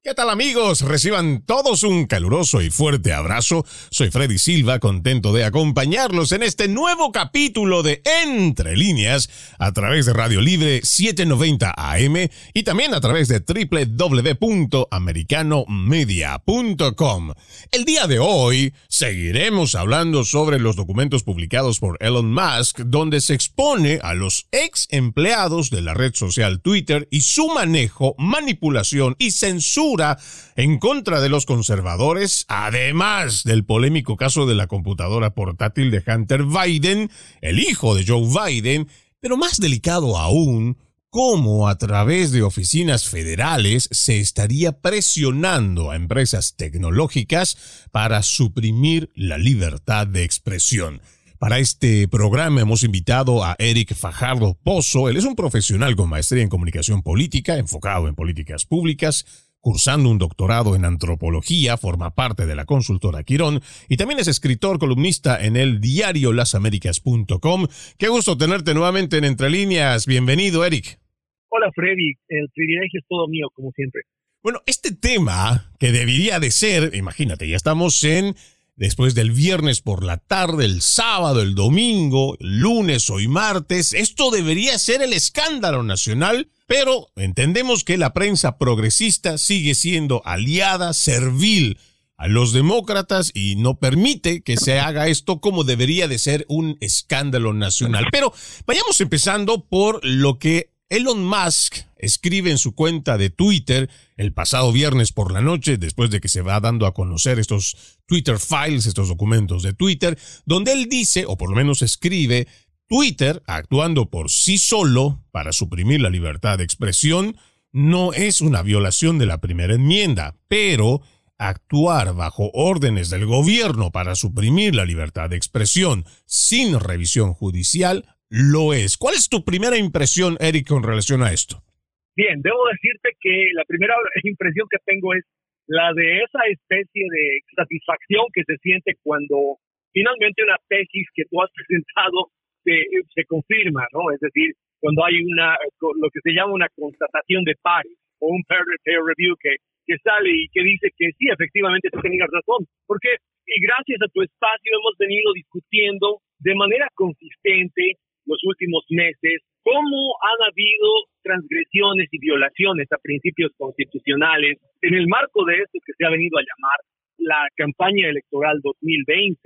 ¿Qué tal amigos? Reciban todos un caluroso y fuerte abrazo. Soy Freddy Silva, contento de acompañarlos en este nuevo capítulo de Entre líneas a través de Radio Libre 790 AM y también a través de www.americanomedia.com. El día de hoy seguiremos hablando sobre los documentos publicados por Elon Musk donde se expone a los ex empleados de la red social Twitter y su manejo, manipulación y censura en contra de los conservadores, además del polémico caso de la computadora portátil de Hunter Biden, el hijo de Joe Biden, pero más delicado aún, cómo a través de oficinas federales se estaría presionando a empresas tecnológicas para suprimir la libertad de expresión. Para este programa hemos invitado a Eric Fajardo Pozo. Él es un profesional con maestría en comunicación política, enfocado en políticas públicas, cursando un doctorado en antropología, forma parte de la consultora Quirón y también es escritor columnista en el diario lasaméricas.com. Qué gusto tenerte nuevamente en Entre Líneas. Bienvenido, Eric. Hola, Freddy. El privilegio es todo mío, como siempre. Bueno, este tema que debería de ser, imagínate, ya estamos en después del viernes por la tarde, el sábado, el domingo, lunes hoy martes, esto debería ser el escándalo nacional pero entendemos que la prensa progresista sigue siendo aliada, servil a los demócratas y no permite que se haga esto como debería de ser un escándalo nacional. Pero vayamos empezando por lo que Elon Musk escribe en su cuenta de Twitter el pasado viernes por la noche, después de que se va dando a conocer estos Twitter files, estos documentos de Twitter, donde él dice, o por lo menos escribe, Twitter, actuando por sí solo para suprimir la libertad de expresión, no es una violación de la primera enmienda, pero actuar bajo órdenes del gobierno para suprimir la libertad de expresión sin revisión judicial lo es. ¿Cuál es tu primera impresión, Eric, con relación a esto? Bien, debo decirte que la primera impresión que tengo es la de esa especie de satisfacción que se siente cuando finalmente una tesis que tú has presentado se, confirma, ¿no? Es decir, cuando hay una, lo que se llama una constatación de pares o un peer, review que, que sale y que dice que sí, efectivamente tú tenías razón. Porque, y gracias a tu espacio hemos venido discutiendo de manera consistente los últimos meses cómo han habido transgresiones y violaciones a principios constitucionales en el marco de esto que se ha venido a llamar la campaña electoral 2020.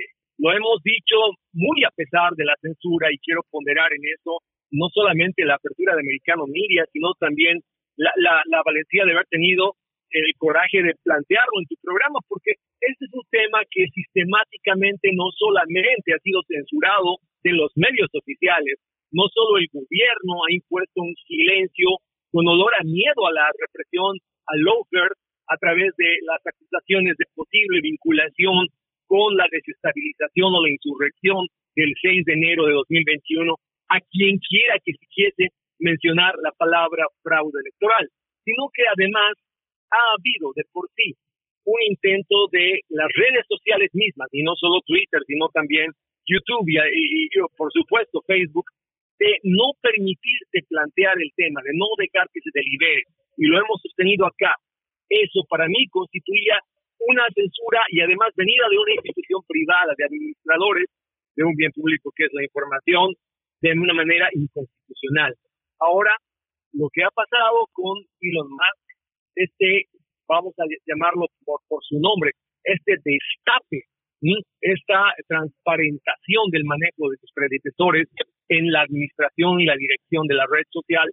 Lo hemos dicho muy a pesar de la censura y quiero ponderar en eso no solamente la apertura de Americano Media, sino también la, la, valentía de haber tenido el coraje de plantearlo en tu programa, porque este es un tema que sistemáticamente no solamente ha sido censurado de los medios oficiales, no solo el gobierno ha impuesto un silencio con olor a miedo a la represión, al lawfare, a través de las acusaciones de posible vinculación con la desestabilización o la insurrección del 6 de enero de 2021 a quien quiera que quisiese mencionar la palabra fraude electoral, sino que además ha habido de por sí un intento de las redes sociales mismas, y no solo Twitter, sino también YouTube y, y, por supuesto Facebook, de no permitirse plantear el tema, de no dejar que se delibere. Y lo hemos sostenido acá. Eso para mí constituía una censura y además venida de una institución privada, de administradores de un bien público que es la información, de una manera inconstitucional. Ahora, lo que ha pasado con Elon Musk, este, vamos a llamarlo por, por su nombre, este destape, esta transparentación del manejo de sus predecesores en la administración y la dirección de la red social,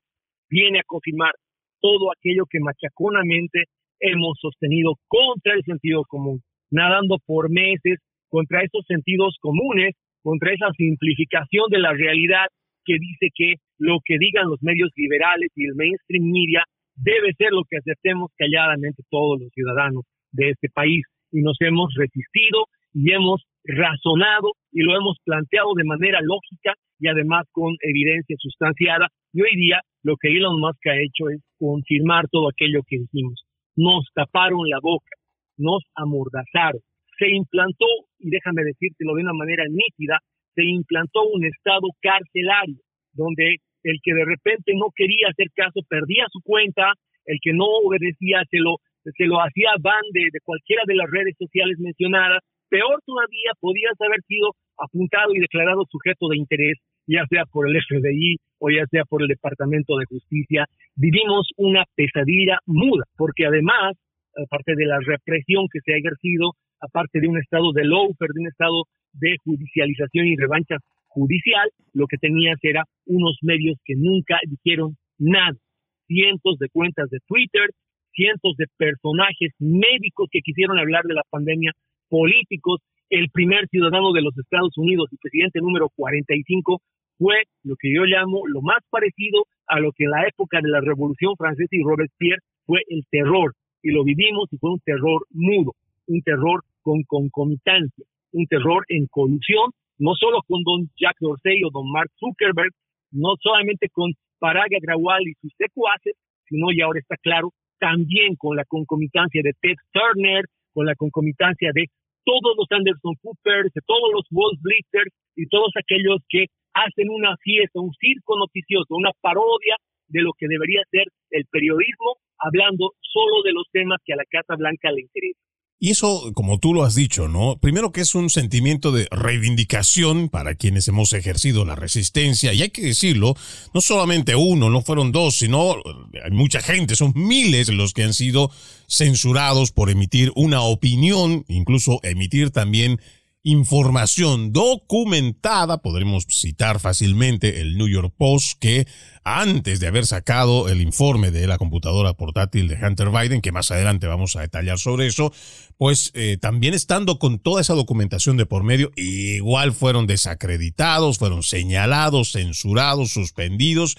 viene a confirmar todo aquello que machaconamente hemos sostenido contra el sentido común, nadando por meses contra esos sentidos comunes, contra esa simplificación de la realidad que dice que lo que digan los medios liberales y el mainstream media debe ser lo que aceptemos calladamente todos los ciudadanos de este país. Y nos hemos resistido y hemos razonado y lo hemos planteado de manera lógica y además con evidencia sustanciada. Y hoy día lo que Elon Musk ha hecho es confirmar todo aquello que dijimos nos taparon la boca, nos amordazaron, se implantó, y déjame decírtelo de una manera nítida, se implantó un estado carcelario, donde el que de repente no quería hacer caso perdía su cuenta, el que no obedecía se lo, se lo hacía van de, de cualquiera de las redes sociales mencionadas, peor todavía podías haber sido apuntado y declarado sujeto de interés, ya sea por el FBI o ya sea por el Departamento de Justicia. Vivimos una pesadilla muda, porque además, aparte de la represión que se ha ejercido, aparte de un estado de lawfare, de un estado de judicialización y revancha judicial, lo que tenías era unos medios que nunca dijeron nada. Cientos de cuentas de Twitter, cientos de personajes médicos que quisieron hablar de la pandemia, políticos, el primer ciudadano de los Estados Unidos y presidente número 45 fue lo que yo llamo lo más parecido a lo que en la época de la Revolución Francesa y Robespierre fue el terror. Y lo vivimos y fue un terror mudo, un terror con concomitancia, un terror en colusión, no solo con don Jack Dorsey o don Mark Zuckerberg, no solamente con Parag Agrawal y sus secuaces, sino y ahora está claro, también con la concomitancia de Ted Turner, con la concomitancia de todos los Anderson Cooper, de todos los Wall Blitzers y todos aquellos que hacen una fiesta, un circo noticioso, una parodia de lo que debería ser el periodismo, hablando solo de los temas que a la Casa Blanca le interesan. Y eso, como tú lo has dicho, ¿no? Primero que es un sentimiento de reivindicación para quienes hemos ejercido la resistencia, y hay que decirlo, no solamente uno, no fueron dos, sino hay mucha gente, son miles los que han sido censurados por emitir una opinión, incluso emitir también información documentada, podremos citar fácilmente el New York Post, que antes de haber sacado el informe de la computadora portátil de Hunter Biden, que más adelante vamos a detallar sobre eso, pues eh, también estando con toda esa documentación de por medio, igual fueron desacreditados, fueron señalados, censurados, suspendidos,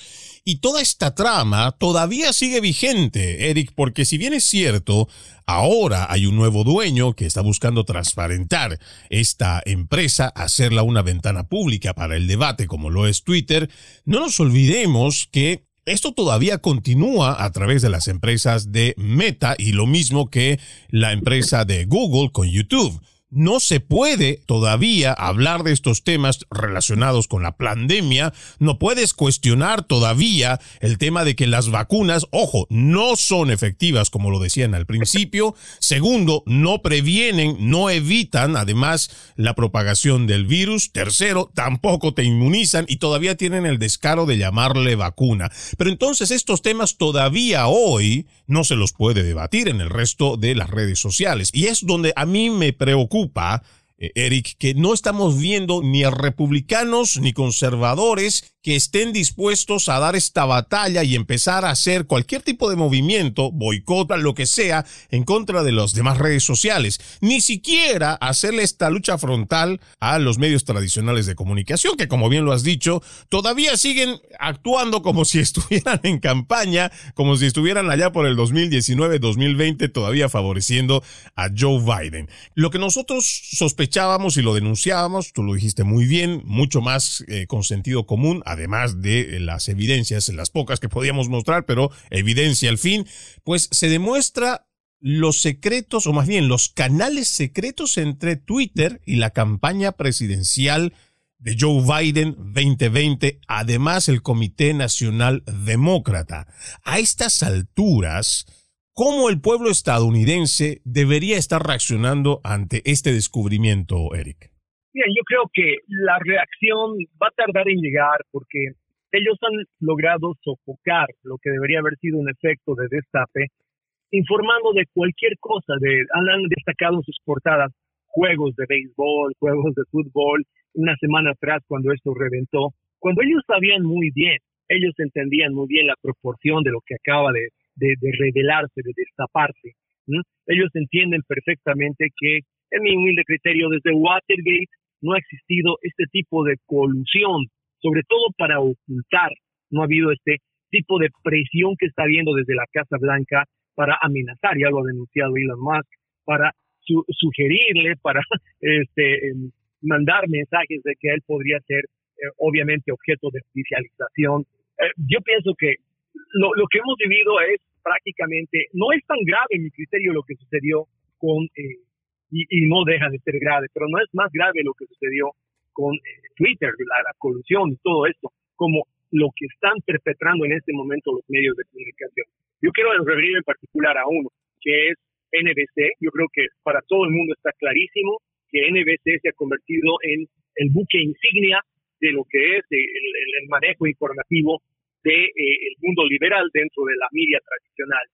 y toda esta trama todavía sigue vigente, Eric, porque si bien es cierto, ahora hay un nuevo dueño que está buscando transparentar esta empresa, hacerla una ventana pública para el debate como lo es Twitter, no nos olvidemos que esto todavía continúa a través de las empresas de Meta y lo mismo que la empresa de Google con YouTube no se puede todavía hablar de estos temas relacionados con la pandemia, no puedes cuestionar todavía el tema de que las vacunas, ojo, no son efectivas como lo decían al principio, segundo, no previenen, no evitan además la propagación del virus, tercero, tampoco te inmunizan y todavía tienen el descaro de llamarle vacuna. Pero entonces estos temas todavía hoy no se los puede debatir en el resto de las redes sociales. Y es donde a mí me preocupa eh, Eric, que no estamos viendo ni a republicanos ni conservadores que estén dispuestos a dar esta batalla y empezar a hacer cualquier tipo de movimiento, boicota, lo que sea, en contra de las demás redes sociales. Ni siquiera hacerle esta lucha frontal a los medios tradicionales de comunicación, que como bien lo has dicho, todavía siguen actuando como si estuvieran en campaña, como si estuvieran allá por el 2019-2020, todavía favoreciendo a Joe Biden. Lo que nosotros sospechamos echábamos y lo denunciábamos, tú lo dijiste muy bien, mucho más eh, con sentido común, además de las evidencias, las pocas que podíamos mostrar, pero evidencia al fin, pues se demuestra los secretos, o más bien los canales secretos entre Twitter y la campaña presidencial de Joe Biden 2020, además el Comité Nacional Demócrata. A estas alturas, ¿Cómo el pueblo estadounidense debería estar reaccionando ante este descubrimiento, Eric? Bien, yo creo que la reacción va a tardar en llegar porque ellos han logrado sofocar lo que debería haber sido un efecto de destape, informando de cualquier cosa, de, han destacado en sus portadas juegos de béisbol, juegos de fútbol, una semana atrás cuando esto reventó, cuando ellos sabían muy bien, ellos entendían muy bien la proporción de lo que acaba de, de, revelarse, de destaparse. Ellos entienden perfectamente que, en mi humilde criterio, desde Watergate no ha existido este tipo de colusión, sobre todo para ocultar. No ha habido este tipo de presión que está habiendo desde la Casa Blanca para amenazar, ya lo ha denunciado Elon Musk, para sugerirle, para este, em, mandar mensajes de que él podría ser eh, obviamente objeto de judicialización. Eh, yo pienso que lo, lo que hemos vivido es prácticamente no es tan grave en mi criterio lo que sucedió con, eh, y, no deja de ser grave, pero no es más grave lo que sucedió con eh, Twitter, la, la colusión y todo esto, como lo que están perpetrando en este momento los medios de comunicación. Yo quiero referir en particular a uno, que es NBC. Yo creo que para todo el mundo está clarísimo que NBC se ha convertido en el buque insignia de lo que es el, manejo informativo del de, eh, mundo liberal dentro de la media tradicional.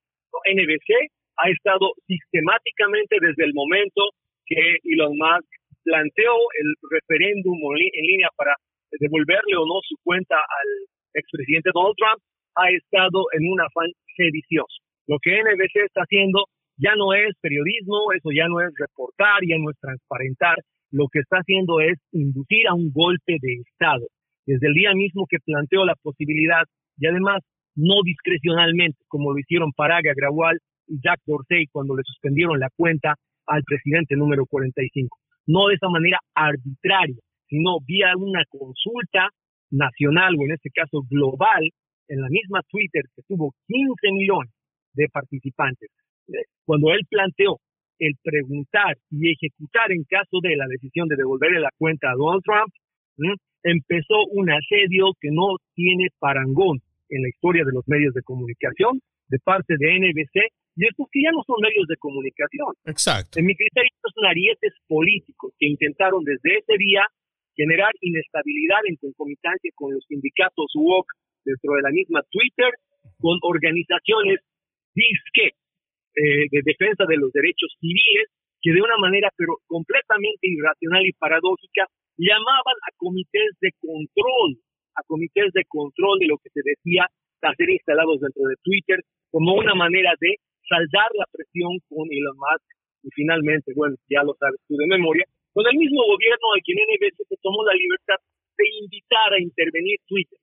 NBC ha estado sistemáticamente desde el momento que Elon Musk planteó el referéndum en línea para devolverle o no su cuenta al expresidente Donald Trump, ha estado en un afán sedicioso. Lo que NBC está haciendo ya no es periodismo, eso ya no es reportar, ya no es transparentar, lo que está haciendo es inducir a un golpe de Estado. Desde el día mismo que planteó la posibilidad, y además no discrecionalmente, como lo hicieron Paraga Gradual y Jack Dorsey cuando le suspendieron la cuenta al presidente número 45. No de esa manera arbitraria, sino vía una consulta nacional o en este caso global, en la misma Twitter que tuvo 15 millones de participantes. Cuando él planteó el preguntar y ejecutar en caso de la decisión de devolverle la cuenta a Donald Trump, empezó un asedio que no tiene parangón en la historia de los medios de comunicación de parte de NBC y estos que ya no son medios de comunicación. Exacto. En mi criterio, estos son arietes políticos que intentaron desde ese día generar inestabilidad en concomitancia con los sindicatos UOC dentro de la misma Twitter, con organizaciones disque eh, de defensa de los derechos civiles que de una manera pero completamente irracional y paradójica llamaban a comités de control, a comités de control de lo que se decía a ser instalados dentro de Twitter como una manera de saldar la presión con Elon Musk y finalmente, bueno, ya lo sabes tú de memoria, con el mismo gobierno a quien NBC se tomó la libertad de invitar a intervenir Twitter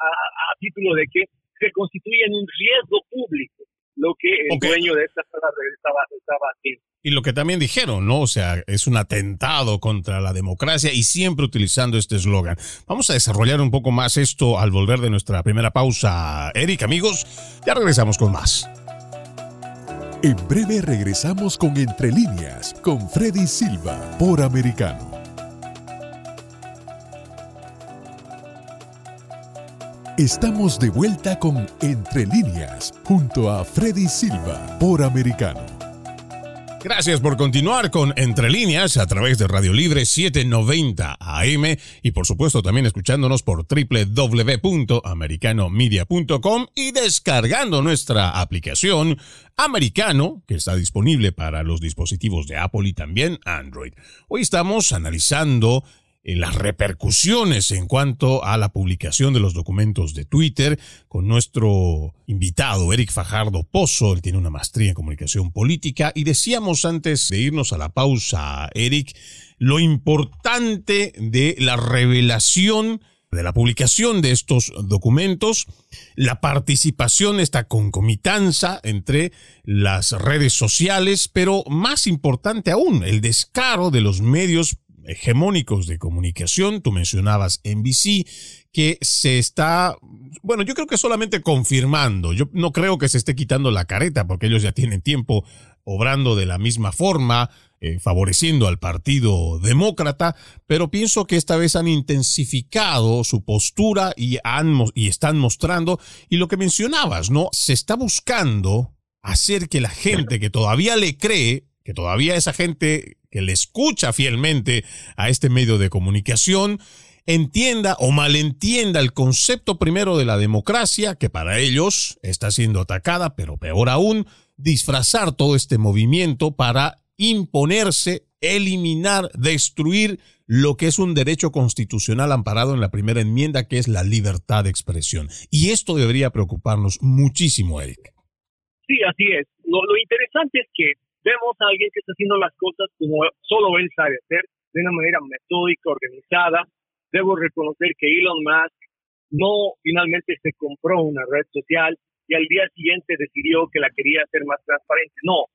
a, título de que se constituye en un riesgo público lo que el dueño de esta sala estaba, estaba haciendo. Y lo que también dijeron, ¿no? O sea, es un atentado contra la democracia y siempre utilizando este eslogan. Vamos a desarrollar un poco más esto al volver de nuestra primera pausa. Eric, amigos, ya regresamos con más. En breve regresamos con Entre líneas con Freddy Silva por Americano. Estamos de vuelta con Entre líneas junto a Freddy Silva por Americano. Gracias por continuar con Entre Líneas a través de Radio Libre 790 AM y por supuesto también escuchándonos por www.americanomedia.com y descargando nuestra aplicación Americano, que está disponible para los dispositivos de Apple y también Android. Hoy estamos analizando las repercusiones en cuanto a la publicación de los documentos de Twitter con nuestro invitado Eric Fajardo Pozo. Él tiene una maestría en comunicación política y decíamos antes de irnos a la pausa, Eric, lo importante de la revelación de la publicación de estos documentos, la participación, esta concomitanza entre las redes sociales, pero más importante aún, el descaro de los medios hegemónicos de comunicación. Tú mencionabas NBC, que se está, bueno, yo creo que solamente confirmando. Yo no creo que se esté quitando la careta, porque ellos ya tienen tiempo obrando de la misma forma, eh, favoreciendo al Partido Demócrata, pero pienso que esta vez han intensificado su postura y, han, y están mostrando, y lo que mencionabas, ¿no? Se está buscando hacer que la gente que todavía le cree, que todavía esa gente que le escucha fielmente a este medio de comunicación, entienda o malentienda el concepto primero de la democracia, que para ellos está siendo atacada, pero peor aún, disfrazar todo este movimiento para imponerse, eliminar, destruir lo que es un derecho constitucional amparado en la primera enmienda, que es la libertad de expresión. Y esto debería preocuparnos muchísimo, Eric. Sí, así es. Lo, lo interesante es que vemos a alguien que está haciendo las cosas como solo él sabe hacer, de una manera metódica, organizada. Debo reconocer que Elon Musk no finalmente se compró una red social y al día siguiente decidió que la quería hacer más transparente. No,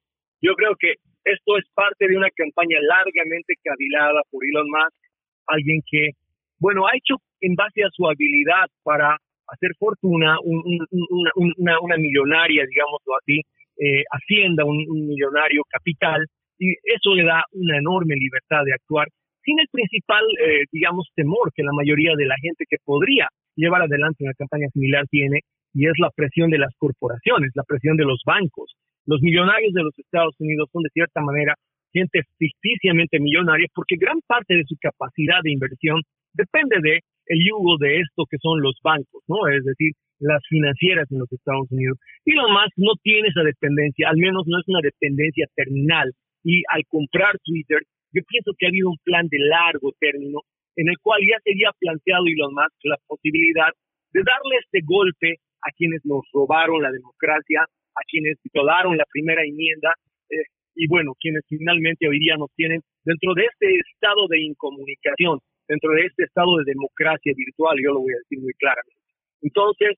yo creo que esto es parte de una campaña largamente cavilada por Elon Musk, alguien que, bueno, ha hecho en base a su habilidad para hacer fortuna, una, una, millonaria, digámoslo así, eh, hacienda, un, millonario capital, y eso le da una enorme libertad de actuar sin el principal, eh, digamos, temor que la mayoría de la gente que podría llevar adelante una campaña similar tiene, y es la presión de las corporaciones, la presión de los bancos. Los millonarios de los Estados Unidos son de cierta manera gente ficticiamente millonaria porque gran parte de su capacidad de inversión depende de el yugo de esto que son los bancos, ¿no? Es decir, las financieras en los Estados Unidos. Y lo más no tiene esa dependencia, al menos no es una dependencia terminal. Y al comprar Twitter, yo pienso que ha habido un plan de largo término en el cual ya se había planteado Elon Musk la posibilidad de darle este golpe a quienes nos robaron la democracia, a quienes violaron la primera enmienda, eh, y bueno, quienes finalmente hoy día nos tienen dentro de este estado de incomunicación, dentro de este estado de democracia virtual, yo lo voy a decir muy claramente. Entonces,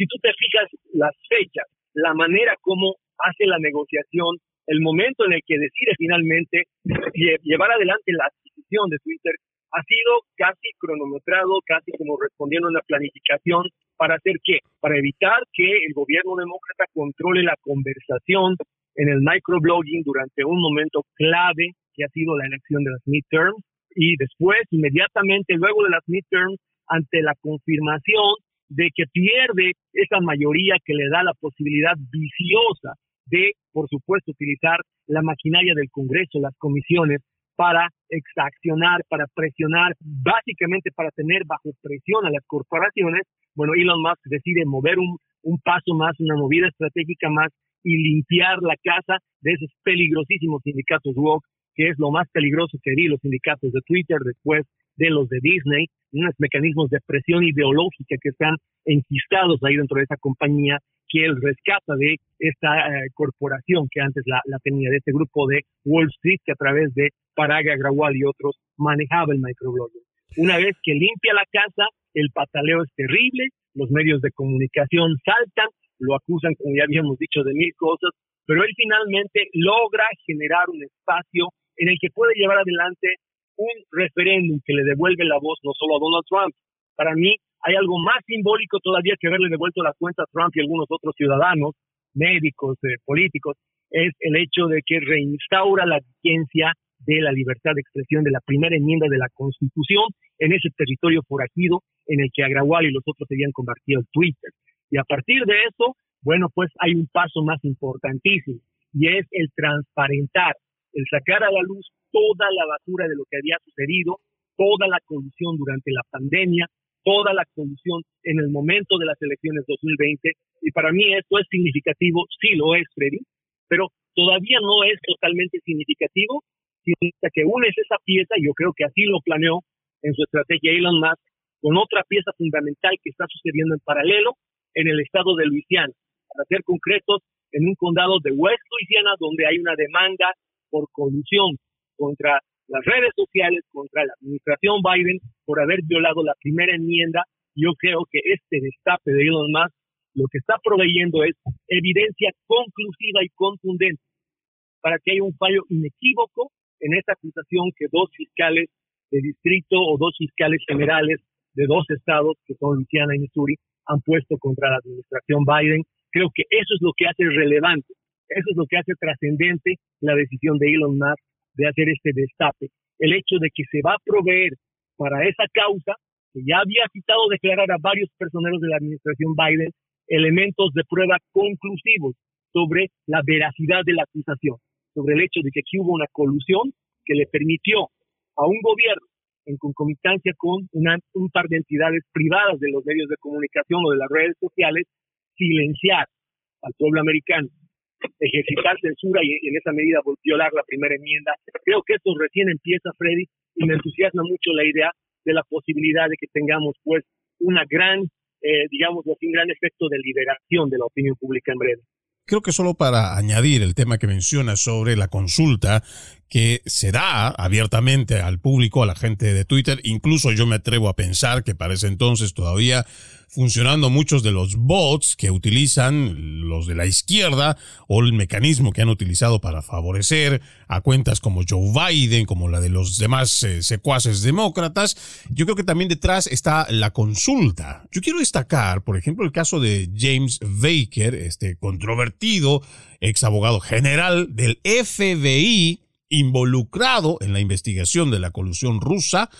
si tú te fijas las fechas, la manera como hace la negociación, el momento en el que decide finalmente llevar adelante la adquisición de Twitter, ha sido casi cronometrado, casi como respondiendo a una planificación para hacer qué? Para evitar que el gobierno demócrata controle la conversación en el microblogging durante un momento clave que ha sido la elección de las midterms y después, inmediatamente, luego de las midterms, ante la confirmación de que pierde esa mayoría que le da la posibilidad viciosa de, por supuesto, utilizar la maquinaria del Congreso, las comisiones, para exaccionar, para presionar, básicamente para tener bajo presión a las corporaciones, bueno, Elon Musk decide mover un, paso más, una movida estratégica más y limpiar la casa de esos peligrosísimos sindicatos woke que es lo más peligroso que vi los sindicatos de Twitter después de los de Disney, unos mecanismos de presión ideológica que están enquistados ahí dentro de esa compañía que él rescata de esta eh, corporación que antes la, tenía, de este grupo de Wall Street que a través de Paraga Agrawal y otros manejaba el microblogging. Una vez que limpia la casa, el pataleo es terrible, los medios de comunicación saltan, lo acusan, como ya habíamos dicho, de mil cosas, pero él finalmente logra generar un espacio en el que puede llevar adelante un referéndum que le devuelve la voz no solo a Donald Trump. Para mí hay algo más simbólico todavía que haberle devuelto la cuenta a Trump y algunos otros ciudadanos, médicos, eh, políticos, es el hecho de que reinstaura la vigencia de la libertad de expresión de la primera enmienda de la Constitución en ese territorio forajido en el que Agrawal y los otros se habían convertido en Twitter. Y a partir de eso, bueno, pues hay un paso más importantísimo y es el transparentar el sacar a la luz toda la basura de lo que había sucedido, toda la colusión durante la pandemia, toda la colusión en el momento de las elecciones 2020. Y para mí esto es significativo, sí lo es, Freddy, pero todavía no es totalmente significativo, sino que unes esa pieza, yo creo que así lo planeó en su estrategia Elon Musk, con otra pieza fundamental que está sucediendo en paralelo en el estado de Luisiana. Para ser concretos, en un condado de West Louisiana, donde hay una demanda por colusión contra las redes sociales, contra la administración Biden, por haber violado la primera enmienda. Yo creo que este destape de Elon Musk lo que está proveyendo es evidencia conclusiva y contundente para que haya un fallo inequívoco en esta acusación que dos fiscales de distrito o dos fiscales generales de dos estados, que son Luisiana y Missouri, han puesto contra la administración Biden. Creo que eso es lo que hace relevante eso es lo que hace trascendente la decisión de Elon Musk de hacer este destape. El hecho de que se va a proveer para esa causa, que ya había citado declarar a varios personeros de la administración Biden, elementos de prueba conclusivos sobre la veracidad de la acusación, sobre el hecho de que aquí hubo una colusión que le permitió a un gobierno, en concomitancia con un par de entidades privadas de los medios de comunicación o de las redes sociales, silenciar al pueblo americano ejercitar censura y en esa medida violar la primera enmienda. Creo que esto recién empieza, Freddy, y me entusiasma mucho la idea de la posibilidad de que tengamos pues una gran, eh, digamos, un gran efecto de liberación de la opinión pública en breve. Creo que solo para añadir el tema que menciona sobre la consulta que se da abiertamente al público, a la gente de Twitter, incluso yo me atrevo a pensar que para ese entonces todavía funcionando muchos de los bots que utilizan los de la izquierda o el mecanismo que han utilizado para favorecer a cuentas como Joe Biden, como la de los demás eh, secuaces demócratas. Yo creo que también detrás está la consulta. Yo quiero destacar, por ejemplo, el caso de James Baker, este controvertido ex abogado general del FBI involucrado en la investigación de la colusión rusa,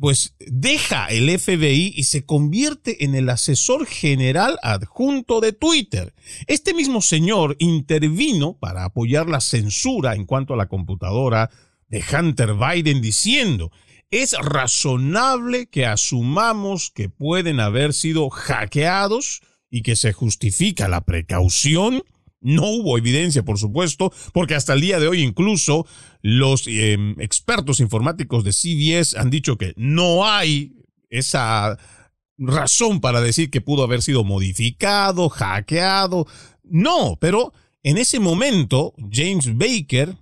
pues deja el FBI y se convierte en el asesor general adjunto de Twitter. Este mismo señor intervino para apoyar la censura en cuanto a la computadora de Hunter Biden diciendo, es razonable que asumamos que pueden haber sido hackeados y que se justifica la precaución no hubo evidencia, por supuesto, porque hasta el día de hoy incluso los em, expertos informáticos de CBS han dicho que no hay esa razón para decir que pudo haber sido modificado, hackeado. No, pero en ese momento James Baker,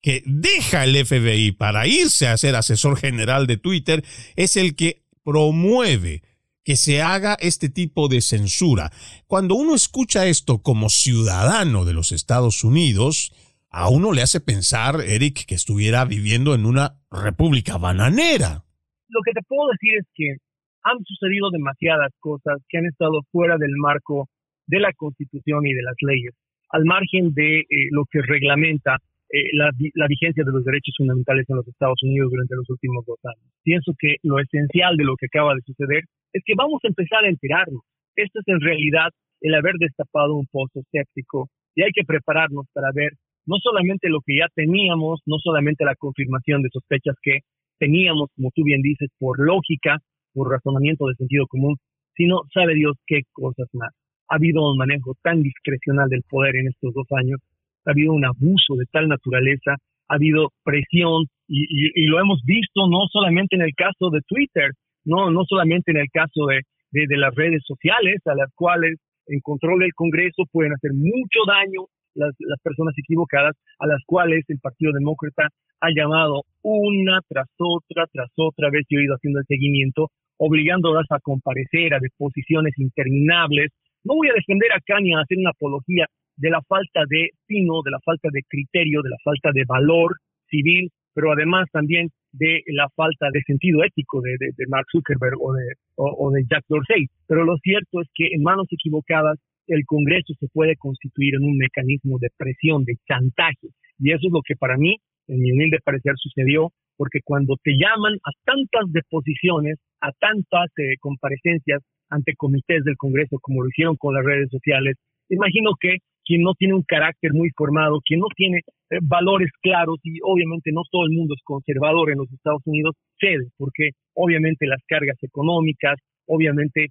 que deja el FBI para irse a ser asesor general de Twitter, es el que promueve que se haga este tipo de censura. Cuando uno escucha esto como ciudadano de los Estados Unidos, a uno le hace pensar, Eric, que estuviera viviendo en una república bananera. Lo que te puedo decir es que han sucedido demasiadas cosas que han estado fuera del marco de la Constitución y de las leyes, al margen de eh, lo que reglamenta eh, la, la, vigencia de los derechos fundamentales en los Estados Unidos durante los últimos dos años. Pienso que lo esencial de lo que acaba de suceder es que vamos a empezar a enterarnos. Esto es en realidad el haber destapado un pozo séptico y hay que prepararnos para ver no solamente lo que ya teníamos, no solamente la confirmación de sospechas que teníamos, como tú bien dices, por lógica, por razonamiento de sentido común, sino sabe Dios qué cosas más. Ha habido un manejo tan discrecional del poder en estos dos años ha habido un abuso de tal naturaleza, ha habido presión y, lo hemos visto no solamente en el caso de Twitter, no, no solamente en el caso de, de, las redes sociales a las cuales en control del Congreso pueden hacer mucho daño las, las, personas equivocadas, a las cuales el Partido Demócrata ha llamado una tras otra, tras otra vez, yo he ido haciendo el seguimiento, obligándolas a comparecer a deposiciones interminables. No voy a defender a Kanye a hacer una apología de la falta de sino, de la falta de criterio, de la falta de valor civil, pero además también de la falta de sentido ético de, Mark Zuckerberg o de, o, de Jack Dorsey. Pero lo cierto es que en manos equivocadas el Congreso se puede constituir en un mecanismo de presión, de chantaje. Y eso es lo que para mí, en mi humilde parecer, sucedió, porque cuando te llaman a tantas deposiciones, a tantas eh, comparecencias ante comités del Congreso, como lo hicieron con las redes sociales, imagino que quien no tiene un carácter muy formado, quien no tiene eh, valores claros y obviamente no todo el mundo es conservador en los Estados Unidos, cede, porque obviamente las cargas económicas, obviamente eh,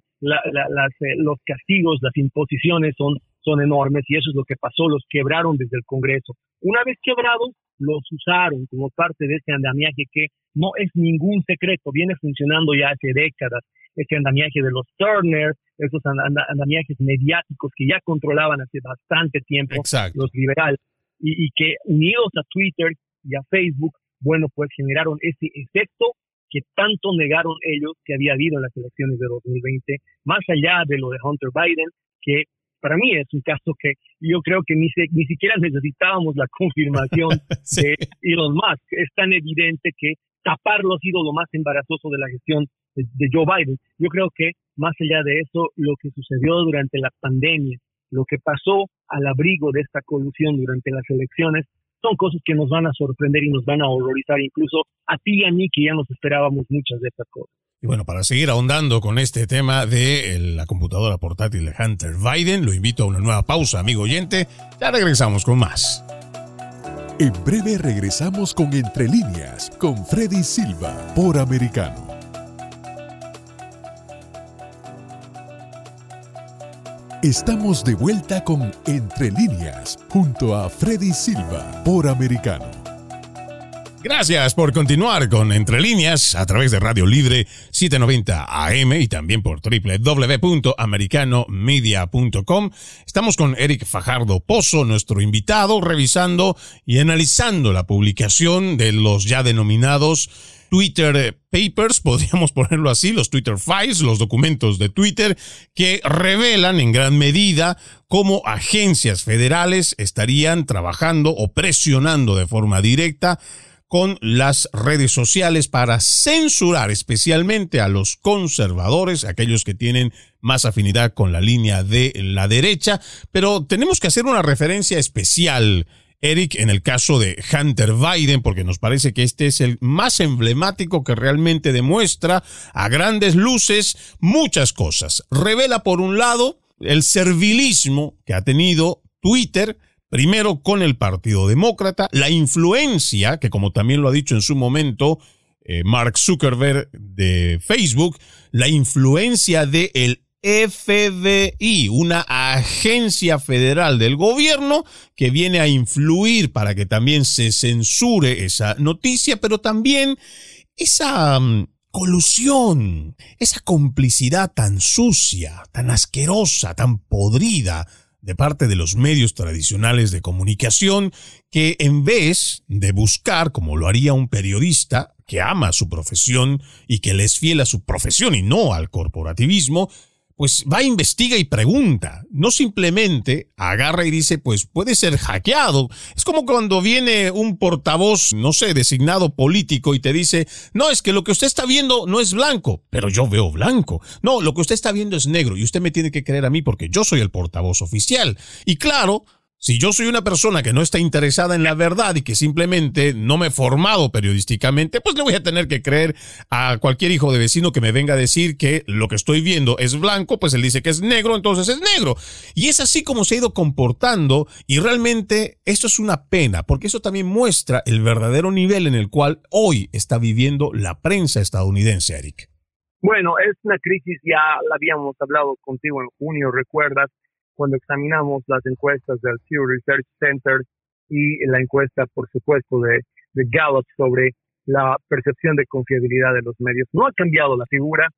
los castigos, las imposiciones son, son enormes y eso es lo que pasó, los quebraron desde el Congreso. Una vez quebrados, los usaron como parte de ese andamiaje que no es ningún secreto, viene funcionando ya hace décadas ese andamiaje de los Turner, esos andamiajes mediáticos que ya controlaban hace bastante tiempo los liberales, y, que unidos a Twitter y a Facebook, bueno, pues generaron ese efecto que tanto negaron ellos que había habido en las elecciones de 2020, más allá de lo de Hunter Biden, que para mí es un caso que yo creo que ni, ni siquiera necesitábamos la confirmación de Elon Musk. Es tan evidente que taparlo ha sido lo más embarazoso de la gestión de, Joe Biden. Yo creo que más allá de eso, lo que sucedió durante la pandemia, lo que pasó al abrigo de esta colusión durante las elecciones, son cosas que nos van a sorprender y nos van a horrorizar incluso a ti y a mí que ya nos esperábamos muchas de estas cosas. Y bueno, para seguir ahondando con este tema de la computadora portátil de Hunter Biden, lo invito a una nueva pausa, amigo oyente. Ya regresamos con más. En breve regresamos con Entre líneas con Freddy Silva por Americano. Estamos de vuelta con Entre líneas junto a Freddy Silva por Americano. Gracias por continuar con Entre líneas a través de Radio Libre 790 AM y también por www.americanomedia.com. Estamos con Eric Fajardo Pozo, nuestro invitado, revisando y analizando la publicación de los ya denominados Twitter Papers, podríamos ponerlo así, los Twitter Files, los documentos de Twitter, que revelan en gran medida cómo agencias federales estarían trabajando o presionando de forma directa con las redes sociales para censurar especialmente a los conservadores, aquellos que tienen más afinidad con la línea de la derecha, pero tenemos que hacer una referencia especial. Eric, en el caso de Hunter Biden, porque nos parece que este es el más emblemático que realmente demuestra a grandes luces muchas cosas. Revela, por un lado, el servilismo que ha tenido Twitter, primero con el Partido Demócrata, la influencia, que como también lo ha dicho en su momento eh, Mark Zuckerberg de Facebook, la influencia del el FBI, una agencia federal del gobierno que viene a influir para que también se censure esa noticia, pero también esa mm, colusión, esa complicidad tan sucia, tan asquerosa, tan podrida de parte de los medios tradicionales de comunicación que en vez de buscar, como lo haría un periodista que ama su profesión y que le es fiel a su profesión y no al corporativismo, pues va, investiga y pregunta. No simplemente agarra y dice, pues puede ser hackeado. Es como cuando viene un portavoz, no sé, designado político y te dice, no, es que lo que usted está viendo no es blanco, pero yo veo blanco. No, lo que usted está viendo es negro y usted me tiene que creer a mí porque yo soy el portavoz oficial. Y claro, si yo soy una persona que no está interesada en la verdad y que simplemente no me he formado periodísticamente, pues le voy a tener que creer a cualquier hijo de vecino que me venga a decir que lo que estoy viendo es blanco, pues él dice que es negro, entonces es negro. Y es así como se ha ido comportando y realmente esto es una pena, porque eso también muestra el verdadero nivel en el cual hoy está viviendo la prensa estadounidense, Eric. Bueno, es una crisis, ya la habíamos hablado contigo en junio, recuerdas, cuando examinamos las encuestas del Pew Research Center y la encuesta, por supuesto, de, de Gallup sobre la percepción de confiabilidad de los medios. No ha cambiado la figura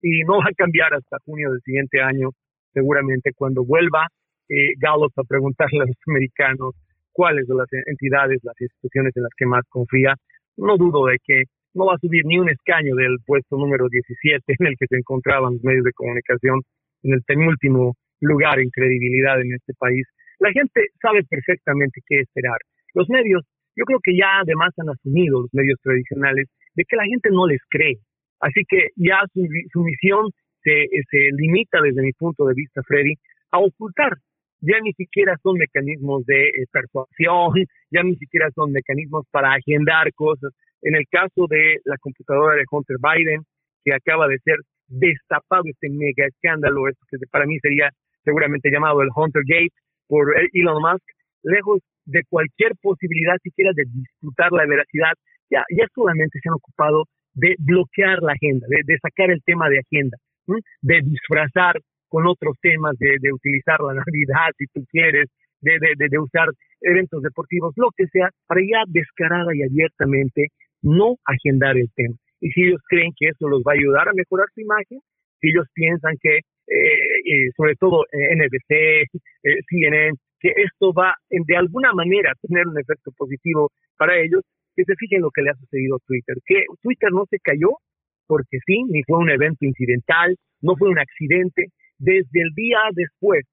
y no va a cambiar hasta junio del siguiente año, seguramente cuando vuelva eh, Gallup a preguntarle a los americanos cuáles son las entidades, las instituciones en las que más confía. No dudo de que no va a subir ni un escaño del puesto número 17 en el que se encontraban los medios de comunicación en el penúltimo lugar en credibilidad en este país. La gente sabe perfectamente qué esperar. Los medios, yo creo que ya además han asumido los medios tradicionales de que la gente no les cree. Así que ya su, misión se, se limita desde mi punto de vista, Freddy, a ocultar. Ya ni siquiera son mecanismos de eh, persuasión, ya ni siquiera son mecanismos para agendar cosas. En el caso de la computadora de Hunter Biden, que acaba de ser destapado este mega escándalo, esto que para mí sería seguramente llamado el Hunter Gate por Elon Musk, lejos de cualquier posibilidad siquiera de disputar la veracidad, ya, ya solamente se han ocupado de bloquear la agenda, de, sacar el tema de agenda, de disfrazar con otros temas, de, utilizar la Navidad si tú quieres, de, de, usar eventos deportivos, lo que sea, para ya descarada y abiertamente no agendar el tema. Y si ellos creen que eso los va a ayudar a mejorar su imagen, si ellos piensan que eh, sobre todo NBC, eh, CNN, que esto va de alguna manera a tener un efecto positivo para ellos, que se fijen lo que le ha sucedido a Twitter, que Twitter no se cayó porque sí, ni fue un evento incidental, no fue un accidente, desde el día después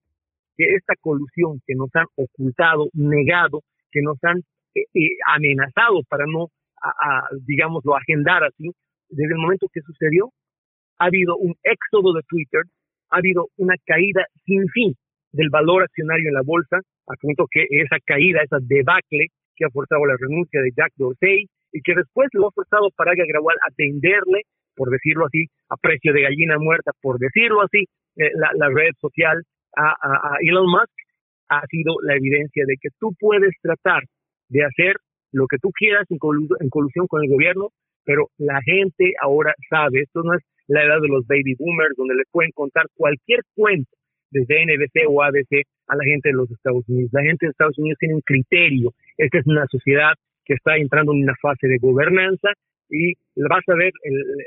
que esta colusión que nos han ocultado, negado, que nos han eh, eh, amenazado para no, a, digámoslo, agendar así, desde el momento que sucedió, ha habido un éxodo de Twitter, ha habido una caída sin fin del valor accionario en la bolsa, a punto que esa caída, esa debacle que ha forzado la renuncia de Jack Dorsey y que después lo ha forzado Parag Agrawal a tenderle, por decirlo así, a precio de gallina muerta, por decirlo así, eh, la, red social a, Elon Musk, ha sido la evidencia de que tú puedes tratar de hacer lo que tú quieras en, en colusión con el gobierno, pero la gente ahora sabe, esto no es la edad de los baby boomers, donde le pueden contar cualquier cuento desde NBC o ABC a la gente de los Estados Unidos. La gente de Estados Unidos tiene un criterio. Esta es una sociedad que está entrando en una fase de gobernanza y vas a ver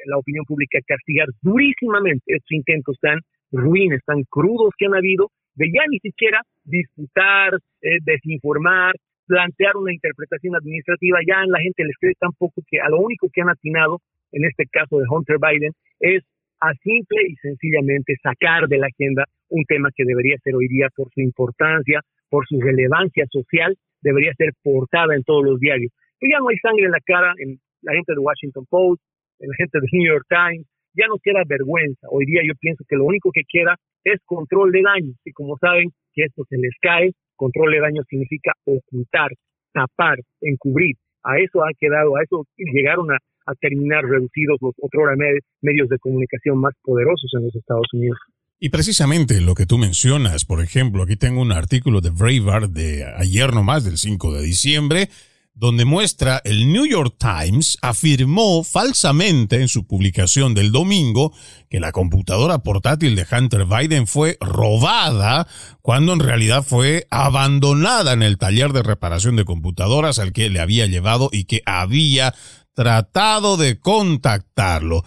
la opinión pública castigar durísimamente estos intentos tan ruines, tan crudos que han habido, de ya ni siquiera disputar, eh, desinformar, plantear una interpretación administrativa, ya la gente les cree tampoco que a lo único que han atinado, en este caso de Hunter Biden, es a simple y sencillamente sacar de la agenda un tema que debería ser hoy día por su importancia, por su relevancia social, debería ser portada en todos los diarios. Pero ya no hay sangre en la cara en la gente de Washington Post, en la gente de New York Times, ya no queda vergüenza. Hoy día yo pienso que lo único que queda es control de daños y como saben que esto se les cae, control de daños significa ocultar, tapar, encubrir. A eso ha quedado, a eso llegaron a, terminar reducidos los otros medios de comunicación más poderosos en los Estados Unidos. Y precisamente lo que tú mencionas, por ejemplo, aquí tengo un artículo de Breitbart de ayer nomás, del 5 de diciembre, donde muestra el New York Times afirmó falsamente en su publicación del domingo que la computadora portátil de Hunter Biden fue robada cuando en realidad fue abandonada en el taller de reparación de computadoras al que le había llevado y que había tratado de contactarlo.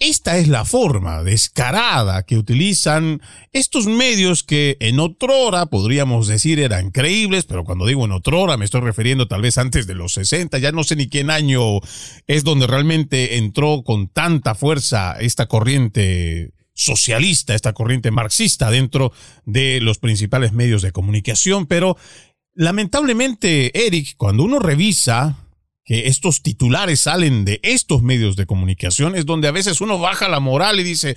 Esta es la forma descarada que utilizan estos medios que en otrora podríamos decir eran creíbles, pero cuando digo en otrora me estoy refiriendo tal vez antes de los 60, ya no sé ni qué año es donde realmente entró con tanta fuerza esta corriente socialista, esta corriente marxista dentro de los principales medios de comunicación, pero lamentablemente, Eric, cuando uno revisa que estos titulares salen de estos medios de comunicación, es donde a veces uno baja la moral y dice,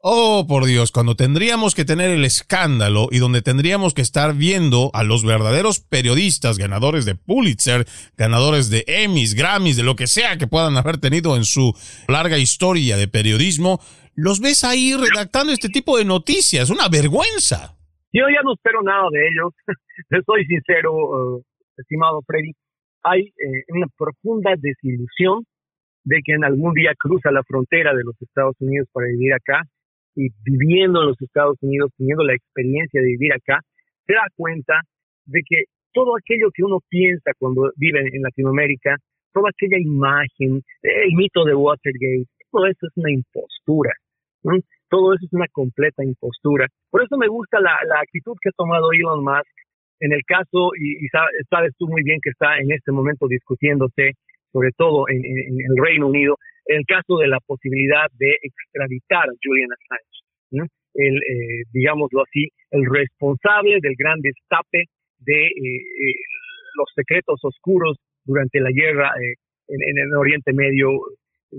oh por Dios, cuando tendríamos que tener el escándalo y donde tendríamos que estar viendo a los verdaderos periodistas ganadores de Pulitzer, ganadores de Emmys, Grammys, de lo que sea que puedan haber tenido en su larga historia de periodismo, los ves ahí redactando este tipo de noticias, una vergüenza. Yo ya no espero nada de ellos, soy sincero, eh, estimado Freddy hay eh, una profunda desilusión de que en algún día cruza la frontera de los Estados Unidos para vivir acá y viviendo en los Estados Unidos, teniendo la experiencia de vivir acá, se da cuenta de que todo aquello que uno piensa cuando vive en Latinoamérica, toda aquella imagen, el mito de Watergate, todo eso es una impostura. Todo eso es una completa impostura. Por eso me gusta la, la actitud que ha tomado Elon Musk en el caso, y, sabes tú muy bien que está en este momento discutiéndose, sobre todo en, el Reino Unido, el caso de la posibilidad de extraditar a Julian Assange, el, eh, digámoslo así, el responsable del gran destape de eh, eh, los secretos oscuros durante la guerra en, en, el Oriente Medio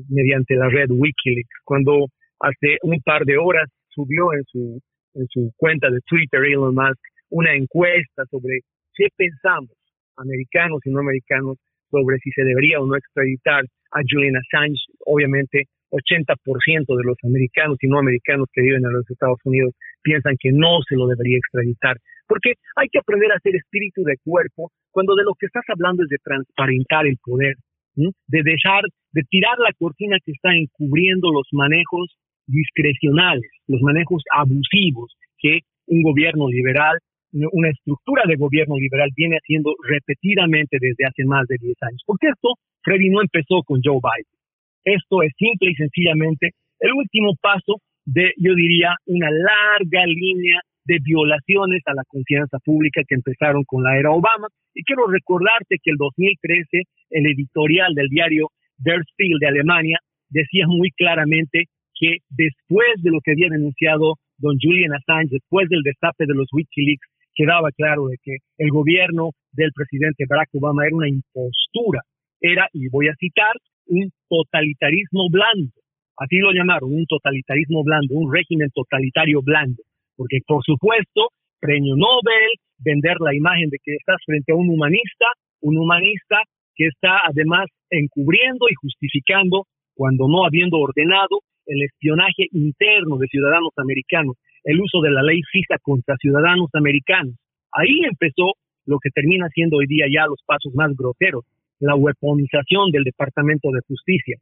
mediante la red Wikileaks, cuando hace un par de horas subió en su, en su cuenta de Twitter Elon Musk una encuesta sobre qué pensamos, americanos y no americanos, sobre si se debería o no extraditar a Julian Assange. Obviamente, 80% de los americanos y no americanos que viven en los Estados Unidos piensan que no se lo debería extraditar. Porque hay que aprender a ser espíritu de cuerpo cuando de lo que estás hablando es de transparentar el poder, de dejar, de tirar la cortina que está encubriendo los manejos discrecionales, los manejos abusivos que un gobierno liberal una estructura de gobierno liberal viene haciendo repetidamente desde hace más de 10 años. Porque esto, Freddy, no empezó con Joe Biden. Esto es simple y sencillamente el último paso de, yo diría, una larga línea de violaciones a la confianza pública que empezaron con la era Obama. Y quiero recordarte que el 2013, el editorial del diario Der Spiegel de Alemania decía muy claramente que después de lo que había denunciado don Julian Assange, después del destape de los Wikileaks, quedaba claro de que el gobierno del presidente Barack Obama era una impostura, era, y voy a citar, un totalitarismo blando. Así lo llamaron, un totalitarismo blando, un régimen totalitario blando. Porque, por supuesto, premio Nobel, vender la imagen de que estás frente a un humanista, un humanista que está además encubriendo y justificando, cuando no habiendo ordenado, el espionaje interno de ciudadanos americanos el uso de la ley FISA contra ciudadanos americanos. Ahí empezó lo que termina siendo hoy día ya los pasos más groseros, la weaponización del Departamento de Justicia,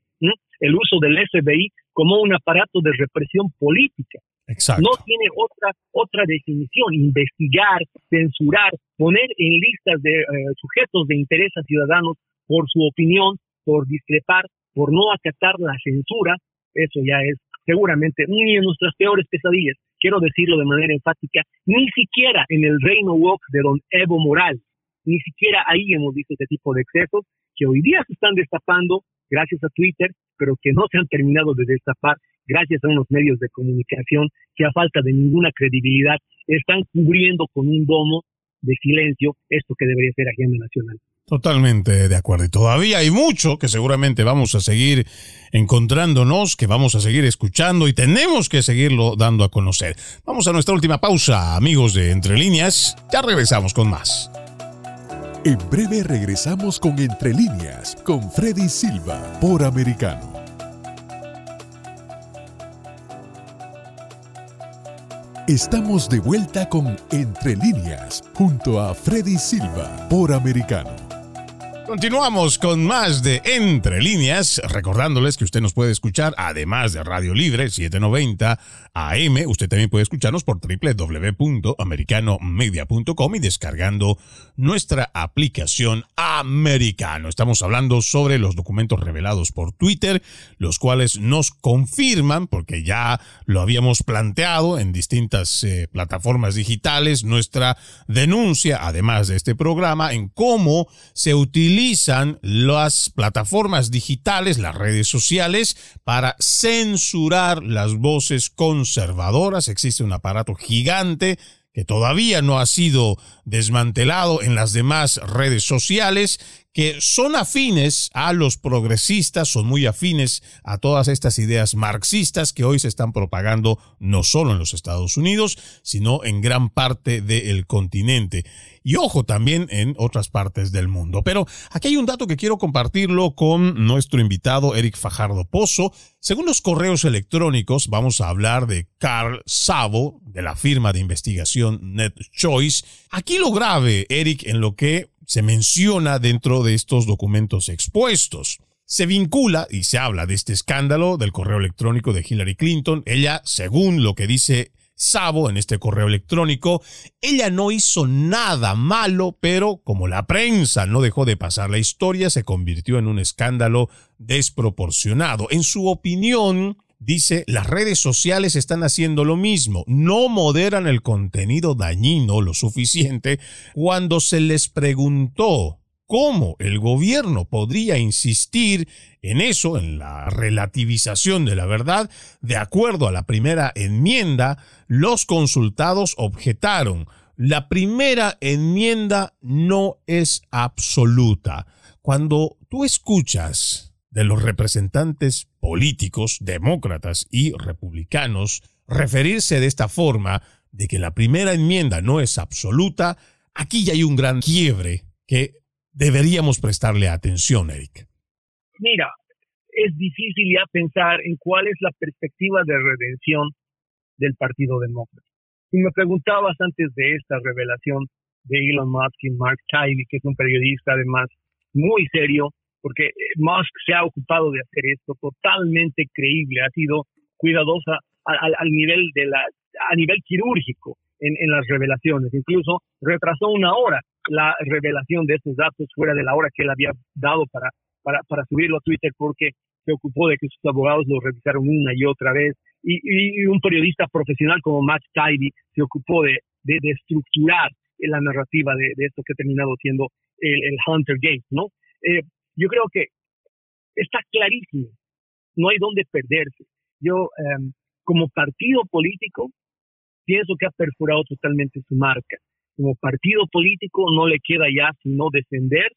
el uso del FBI como un aparato de represión política. No tiene otra, otra definición, investigar, censurar, poner en listas de eh, sujetos de interés a ciudadanos por su opinión, por discrepar, por no acatar la censura, eso ya es seguramente ni en nuestras peores pesadillas, quiero decirlo de manera enfática, ni siquiera en el reino woke de don Evo Morales, ni siquiera ahí hemos visto este tipo de excesos que hoy día se están destapando gracias a Twitter, pero que no se han terminado de destapar gracias a unos medios de comunicación que a falta de ninguna credibilidad están cubriendo con un domo de silencio esto que debería ser agenda nacional. Totalmente de acuerdo. Y todavía hay mucho que seguramente vamos a seguir encontrándonos, que vamos a seguir escuchando y tenemos que seguirlo dando a conocer. Vamos a nuestra última pausa, amigos de Entre Líneas. Ya regresamos con más. En breve regresamos con Entre Líneas, con Freddy Silva, por Americano. Estamos de vuelta con Entre Líneas, junto a Freddy Silva, por Americano. Continuamos con más de Entre Líneas, recordándoles que usted nos puede escuchar, además de Radio Libre 790 AM, usted también puede escucharnos por www.americanomedia.com y descargando nuestra aplicación Americano. Estamos hablando sobre los documentos revelados por Twitter, los cuales nos confirman, porque ya lo habíamos planteado en distintas eh, plataformas digitales, nuestra denuncia, además de este programa, en cómo se utiliza utilizan las plataformas digitales, las redes sociales, para censurar las voces conservadoras. Existe un aparato gigante que todavía no ha sido desmantelado en las demás redes sociales, que son afines a los progresistas, son muy afines a todas estas ideas marxistas que hoy se están propagando no solo en los Estados Unidos, sino en gran parte del continente. Y ojo, también en otras partes del mundo. Pero aquí hay un dato que quiero compartirlo con nuestro invitado Eric Fajardo Pozo. Según los correos electrónicos, vamos a hablar de Carl Savo, de la firma de investigación NetChoice. Aquí lo grave, Eric, en lo que se menciona dentro de estos documentos expuestos. Se vincula y se habla de este escándalo del correo electrónico de Hillary Clinton. Ella, según lo que dice Sabo en este correo electrónico, ella no hizo nada malo, pero como la prensa no dejó de pasar la historia, se convirtió en un escándalo desproporcionado. En su opinión, dice, las redes sociales están haciendo lo mismo, no moderan el contenido dañino lo suficiente cuando se les preguntó cómo el gobierno podría insistir en eso, en la relativización de la verdad, de acuerdo a la primera enmienda, los consultados objetaron, la primera enmienda no es absoluta. Cuando tú escuchas de los representantes políticos, demócratas y republicanos, referirse de esta forma, de que la primera enmienda no es absoluta, aquí ya hay un gran quiebre que deberíamos prestarle atención, Eric. Mira, es difícil ya pensar en cuál es la perspectiva de redención del Partido Demócrata. Si me preguntabas antes de esta revelación de Elon Musk y Mark Tybee, que es un periodista además muy serio, porque eh, Musk se ha ocupado de hacer esto totalmente creíble, ha sido cuidadosa al, nivel de la, a nivel quirúrgico en, las revelaciones, incluso retrasó una hora la revelación de estos datos fuera de la hora que él había dado para, para, subirlo a Twitter porque se ocupó de que sus abogados lo revisaron una y otra vez y, un periodista profesional como Matt Taibbi se ocupó de, de, estructurar la narrativa de, esto que ha terminado siendo el, el Hunter Gate, ¿no? Eh, yo creo que está clarísimo, no hay dónde perderse. Yo, em, como partido político, pienso que ha perforado totalmente su marca. Como partido político no le queda ya sino defender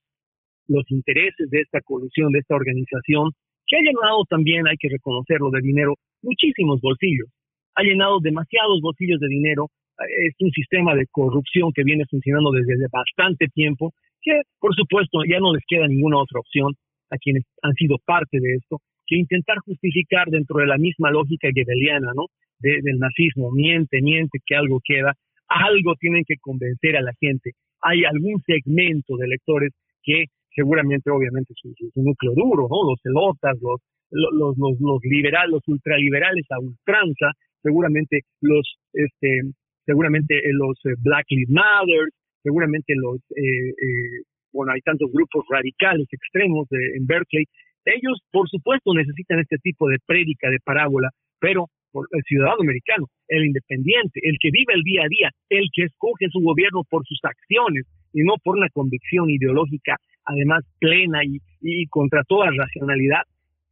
los intereses de esta colusión, de esta organización, que ha llenado también, hay que reconocerlo, de dinero muchísimos bolsillos. Ha llenado demasiados bolsillos de dinero. Es un sistema de corrupción que viene funcionando desde bastante tiempo que por supuesto ya no les queda ninguna otra opción a quienes han sido parte de esto que intentar justificar dentro de la misma lógica gebeliana, ¿no? del nazismo, miente, miente, que algo queda, algo tienen que convencer a la gente. Hay algún segmento de electores que seguramente, obviamente, su, su, núcleo duro, ¿no? Los celotas, los, los, los, los liberales, los ultraliberales a ultranza, seguramente los, este, seguramente los eh, Black Lives Matter, seguramente los, eh, eh, bueno, hay tantos grupos radicales extremos en Berkeley, ellos por supuesto necesitan este tipo de prédica, de parábola, pero por el ciudadano americano, el independiente, el que vive el día a día, el que escoge su gobierno por sus acciones, y no por una convicción ideológica, además plena y, y contra toda racionalidad,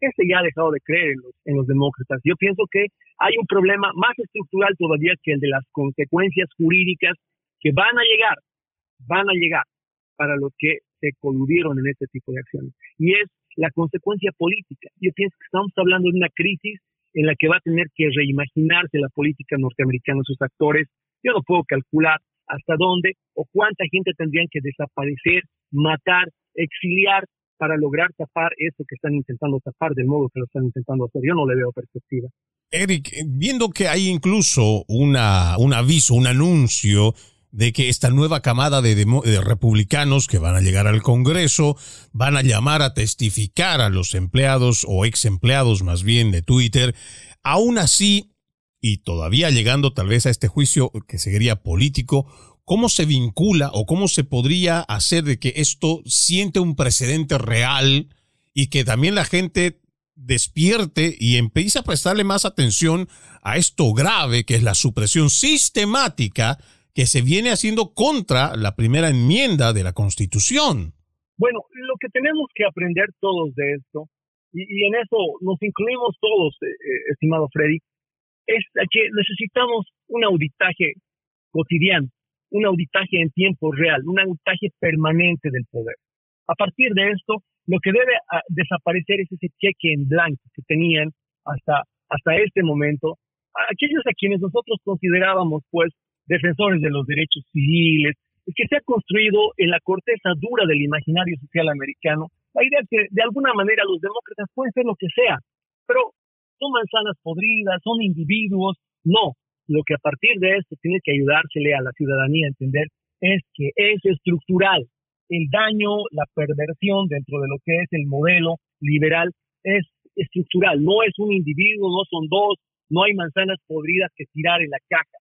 ese ya ha dejado de creer en los, en los demócratas. Yo pienso que hay un problema más estructural todavía que el de las consecuencias jurídicas que van a llegar, van a llegar para los que se coludieron en este tipo de acciones. Y es la consecuencia política. Yo pienso que estamos hablando de una crisis en la que va a tener que reimaginarse la política norteamericana, sus actores. Yo no puedo calcular hasta dónde o cuánta gente tendrían que desaparecer, matar, exiliar para lograr tapar eso que están intentando tapar del modo que lo están intentando hacer. Yo no le veo perspectiva. Eric, viendo que hay incluso una, un aviso, un anuncio de que esta nueva camada de, republicanos que van a llegar al Congreso van a llamar a testificar a los empleados o ex empleados más bien de Twitter. Aún así, y todavía llegando tal vez a este juicio que seguiría político, ¿cómo se vincula o cómo se podría hacer de que esto siente un precedente real y que también la gente despierte y empiece a prestarle más atención a esto grave que es la supresión sistemática que se viene haciendo contra la primera enmienda de la Constitución. Bueno, lo que tenemos que aprender todos de esto, y, en eso nos incluimos todos, eh, eh, estimado Freddy, es que necesitamos un auditaje cotidiano un auditaje en tiempo real, un auditaje permanente del poder. A partir de esto, lo que debe ah, desaparecer es ese cheque en blanco que tenían hasta, hasta este momento aquellos a quienes nosotros considerábamos pues defensores de los derechos civiles, es que se ha construido en la corteza dura del imaginario social americano la idea que de alguna manera los demócratas pueden ser lo que sea, pero son manzanas podridas, son individuos, no, lo que a partir de esto tiene que ayudársele a la ciudadanía a entender es que es estructural. El daño, la perversión dentro de lo que es el modelo liberal es estructural. No es un individuo, no son dos, no hay manzanas podridas que tirar en la caja.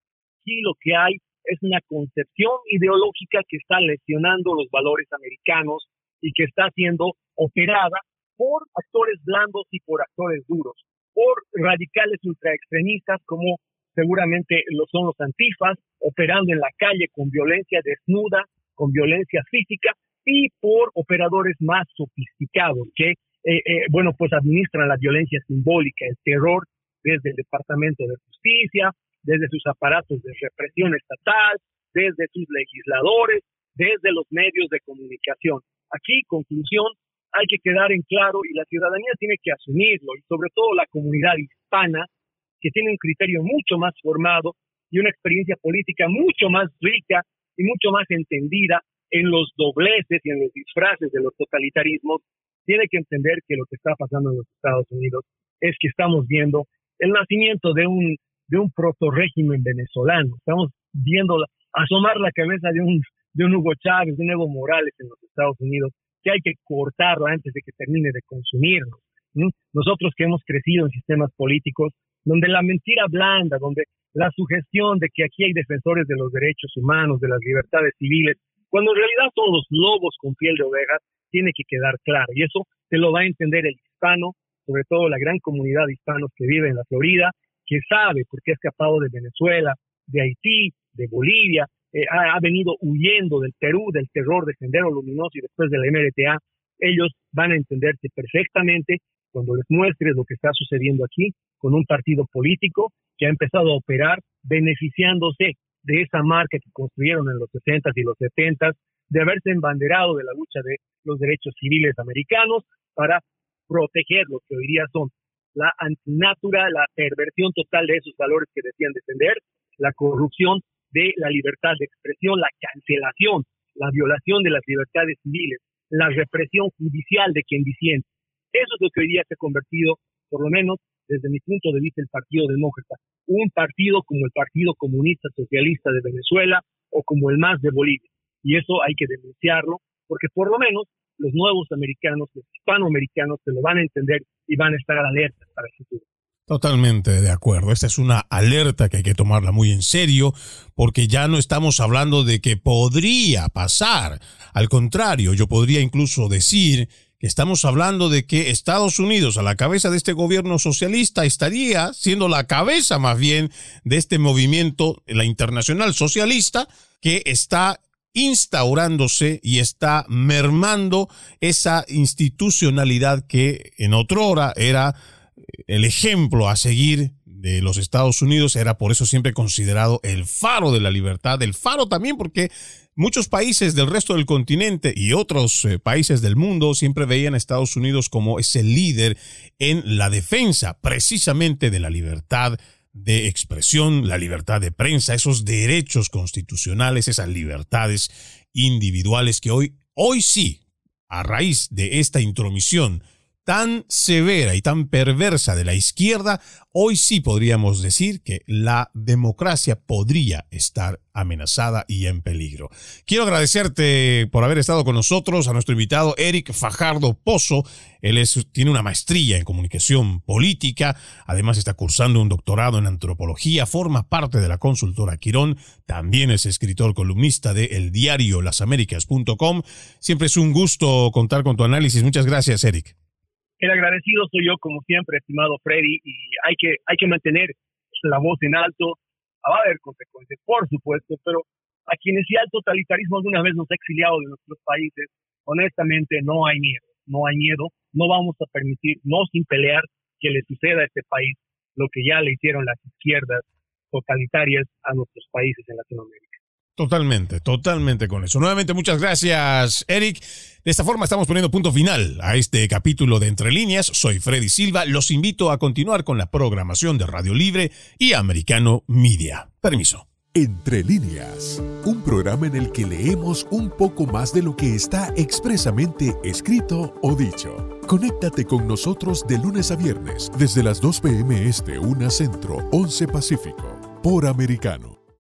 Aquí lo que hay es una concepción ideológica que está lesionando los valores americanos y que está siendo operada por actores blandos y por actores duros, por radicales ultraextremistas como seguramente lo son los antifas, operando en la calle con violencia desnuda, con violencia física, y por operadores más sofisticados que, eh, eh, bueno, pues administran la violencia simbólica, el terror desde el Departamento de Justicia, desde sus aparatos de represión estatal, desde sus legisladores, desde los medios de comunicación. Aquí, conclusión, hay que quedar en claro y la ciudadanía tiene que asumirlo y sobre todo la comunidad hispana que tiene un criterio mucho más formado y una experiencia política mucho más rica y mucho más entendida en los dobleces y en los disfraces de los totalitarismos, tiene que entender que lo que está pasando en los Estados Unidos es que estamos viendo el nacimiento de un, de un proto régimen venezolano. Estamos viendo asomar la cabeza de un, de un Hugo Chávez, de un Evo Morales en los Estados Unidos, que hay que cortarlo antes de que termine de consumirnos. Nosotros que hemos crecido en sistemas políticos donde la mentira blanda, donde la sugestión de que aquí hay defensores de los derechos humanos, de las libertades civiles, cuando en realidad son los lobos con piel de ovejas, tiene que quedar claro. Y eso se lo va a entender el hispano, sobre todo la gran comunidad de hispanos que vive en la Florida, que sabe por qué ha escapado de Venezuela, de Haití, de Bolivia, eh, ha, ha, venido huyendo del Perú, del terror de Sendero Luminoso y después de la MRTA. Ellos van a entenderse perfectamente cuando les muestres lo que está sucediendo aquí con un partido político que ha empezado a operar beneficiándose de esa marca que construyeron en los 60s y los 70s, de haberse embanderado de la lucha de los derechos civiles americanos para proteger lo que hoy día son la antinatura, la perversión total de esos valores que decían defender, la corrupción de la libertad de expresión, la cancelación, la violación de las libertades civiles, la represión judicial de quien disiente. Eso es lo que hoy día se ha convertido, por lo menos desde mi punto de vista, el Partido Demócrata. Un partido como el Partido Comunista Socialista de Venezuela o como el MAS de Bolivia. Y eso hay que denunciarlo, porque por lo menos los nuevos americanos, los hispanoamericanos, se lo van a entender y van a estar alertas para el futuro. Totalmente de acuerdo. Esta es una alerta que hay que tomarla muy en serio porque ya no estamos hablando de que podría pasar. Al contrario, yo podría incluso decir que estamos hablando de que Estados Unidos, a la cabeza de este gobierno socialista, estaría siendo la cabeza más bien de este movimiento, la internacional socialista, que está instaurándose y está mermando esa institucionalidad que en otra hora era el ejemplo a seguir de los Estados Unidos, era por eso siempre considerado el faro de la libertad, el faro también porque muchos países del resto del continente y otros eh, países del mundo siempre veían a Estados Unidos como ese líder en la defensa precisamente de la libertad de expresión, la libertad de prensa, esos derechos constitucionales, esas libertades individuales que hoy, hoy sí, a raíz de esta intromisión tan severa y tan perversa de la izquierda, hoy sí podríamos decir que la democracia podría estar amenazada y en peligro. Quiero agradecerte por haber estado con nosotros, a nuestro invitado Eric Fajardo Pozo. Él tiene una maestría en comunicación política, además está cursando un doctorado en antropología, forma parte de la consultora Quirón, también es escritor columnista de el diario lasaméricas.com. Siempre es un gusto contar con tu análisis. Muchas gracias, Eric. El agradecido soy yo, como siempre, estimado Freddy, y hay que, hay que mantener la voz en alto. Va a haber consecuencias, por supuesto, pero a quienes ya el totalitarismo alguna vez nos ha exiliado de nuestros países, honestamente no hay miedo, no hay miedo, no vamos a permitir, no sin pelear, que le suceda a este país lo que ya le hicieron las izquierdas totalitarias a nuestros países en Latinoamérica. Totalmente, totalmente con eso. Nuevamente, muchas gracias, Eric. De esta forma estamos poniendo punto final a este capítulo de Entre Líneas. Soy Freddy Silva. Los invito a continuar con la programación de Radio Libre y Americano Media. Permiso. Entre líneas, un programa en el que leemos un poco más de lo que está expresamente escrito o dicho. Conéctate con nosotros de lunes a viernes desde las 2 p.m. Este, 1 Centro, 11 Pacífico, por Americano.